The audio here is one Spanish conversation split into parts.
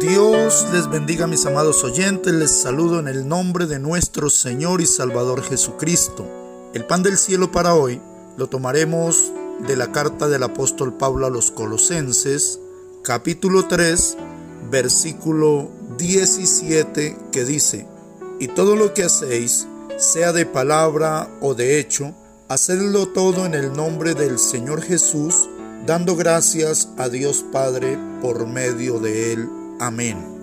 Dios les bendiga mis amados oyentes, les saludo en el nombre de nuestro Señor y Salvador Jesucristo. El pan del cielo para hoy lo tomaremos de la carta del apóstol Pablo a los Colosenses, capítulo 3, versículo 17, que dice, Y todo lo que hacéis, sea de palabra o de hecho, hacedlo todo en el nombre del Señor Jesús, dando gracias a Dios Padre por medio de él. Amén.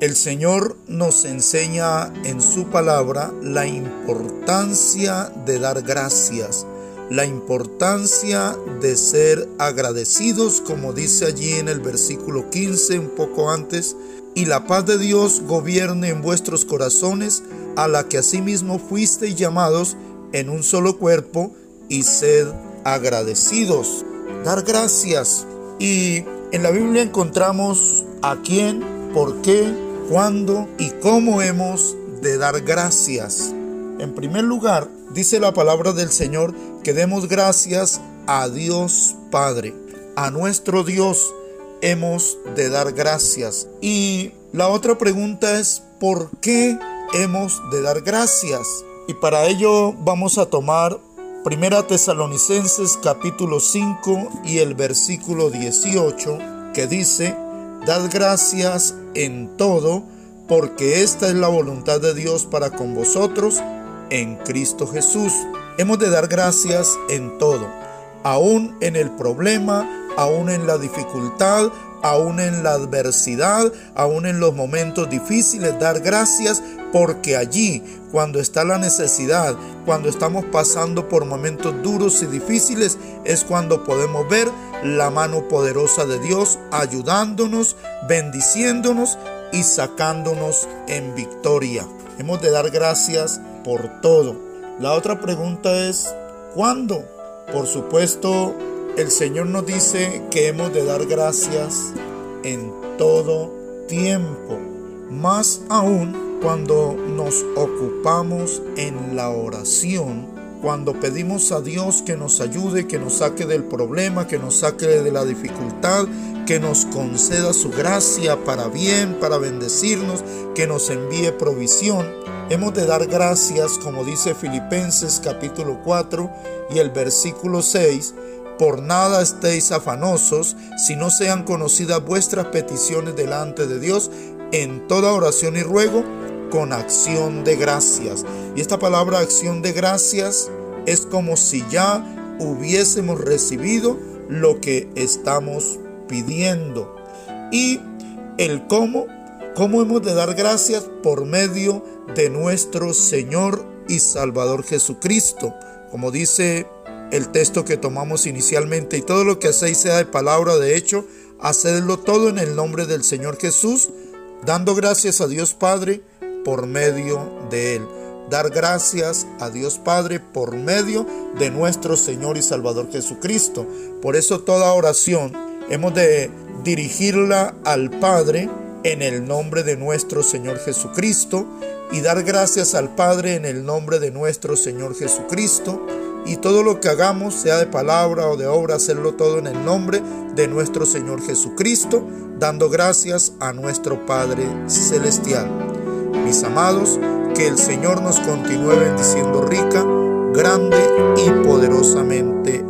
El Señor nos enseña en su palabra la importancia de dar gracias, la importancia de ser agradecidos, como dice allí en el versículo 15, un poco antes, y la paz de Dios gobierne en vuestros corazones, a la que asimismo fuisteis llamados en un solo cuerpo, y sed agradecidos. Dar gracias. Y en la Biblia encontramos a quién, por qué, cuándo y cómo hemos de dar gracias. En primer lugar, dice la palabra del Señor que demos gracias a Dios Padre, a nuestro Dios hemos de dar gracias. Y la otra pregunta es, ¿por qué hemos de dar gracias? Y para ello vamos a tomar Primera Tesalonicenses capítulo 5 y el versículo 18 que dice, Dad gracias en todo, porque esta es la voluntad de Dios para con vosotros en Cristo Jesús. Hemos de dar gracias en todo, aún en el problema, aún en la dificultad, aún en la adversidad, aún en los momentos difíciles, dar gracias porque allí, cuando está la necesidad, cuando estamos pasando por momentos duros y difíciles, es cuando podemos ver la mano poderosa de Dios ayudándonos, bendiciéndonos y sacándonos en victoria. Hemos de dar gracias por todo. La otra pregunta es, ¿cuándo? Por supuesto, el Señor nos dice que hemos de dar gracias en todo tiempo, más aún cuando nos ocupamos en la oración, cuando pedimos a Dios que nos ayude, que nos saque del problema, que nos saque de la dificultad, que nos conceda su gracia para bien, para bendecirnos, que nos envíe provisión. Hemos de dar gracias, como dice Filipenses capítulo 4 y el versículo 6, por nada estéis afanosos, si no sean conocidas vuestras peticiones delante de Dios en toda oración y ruego con acción de gracias. Y esta palabra acción de gracias es como si ya hubiésemos recibido lo que estamos pidiendo. Y el cómo, cómo hemos de dar gracias por medio de nuestro Señor y Salvador Jesucristo. Como dice el texto que tomamos inicialmente, y todo lo que hacéis sea de palabra de hecho, hacedlo todo en el nombre del Señor Jesús, dando gracias a Dios Padre por medio de Él. Dar gracias a Dios Padre por medio de nuestro Señor y Salvador Jesucristo. Por eso toda oración hemos de dirigirla al Padre en el nombre de nuestro Señor Jesucristo y dar gracias al Padre en el nombre de nuestro Señor Jesucristo y todo lo que hagamos, sea de palabra o de obra, hacerlo todo en el nombre de nuestro Señor Jesucristo, dando gracias a nuestro Padre Celestial. Mis amados, que el Señor nos continúe bendiciendo rica, grande y poderosamente.